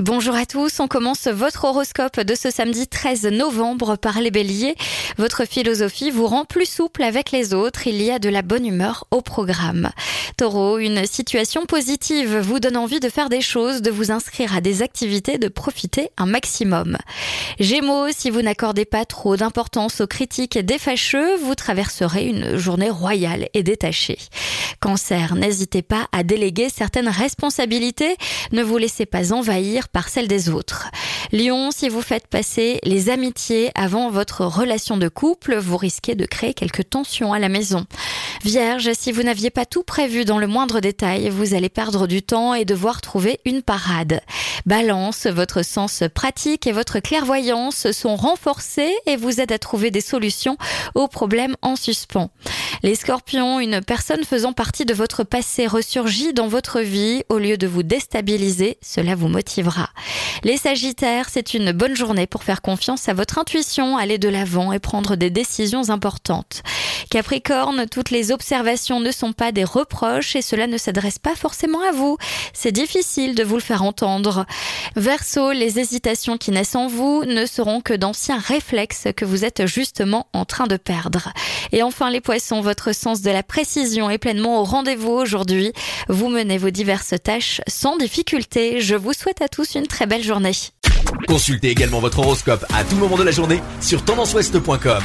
Bonjour à tous, on commence votre horoscope de ce samedi 13 novembre par les béliers. Votre philosophie vous rend plus souple avec les autres, il y a de la bonne humeur au programme. Taureau, une situation positive vous donne envie de faire des choses, de vous inscrire à des activités, de profiter un maximum. Gémeaux, si vous n'accordez pas trop d'importance aux critiques des fâcheux, vous traverserez une journée royale et détachée. Cancer, n'hésitez pas à déléguer certaines responsabilités, ne vous laissez pas envahir par celles des autres. Lion, si vous faites passer les amitiés avant votre relation de couple, vous risquez de créer quelques tensions à la maison. Vierge, si vous n'aviez pas tout prévu dans le moindre détail, vous allez perdre du temps et devoir trouver une parade. Balance, votre sens pratique et votre clairvoyance sont renforcés et vous aident à trouver des solutions aux problèmes en suspens. Les scorpions, une personne faisant partie de votre passé ressurgit dans votre vie. Au lieu de vous déstabiliser, cela vous motivera. Les sagittaires, c'est une bonne journée pour faire confiance à votre intuition, aller de l'avant et prendre des décisions importantes. Capricorne, toutes les observations ne sont pas des reproches et cela ne s'adresse pas forcément à vous. C'est difficile de vous le faire entendre. Verseau, les hésitations qui naissent en vous ne seront que d'anciens réflexes que vous êtes justement en train de perdre. Et enfin les poissons, votre sens de la précision est pleinement au rendez-vous aujourd'hui. Vous menez vos diverses tâches sans difficulté. Je vous souhaite à tous une très belle journée. Consultez également votre horoscope à tout moment de la journée sur tendanceouest.com.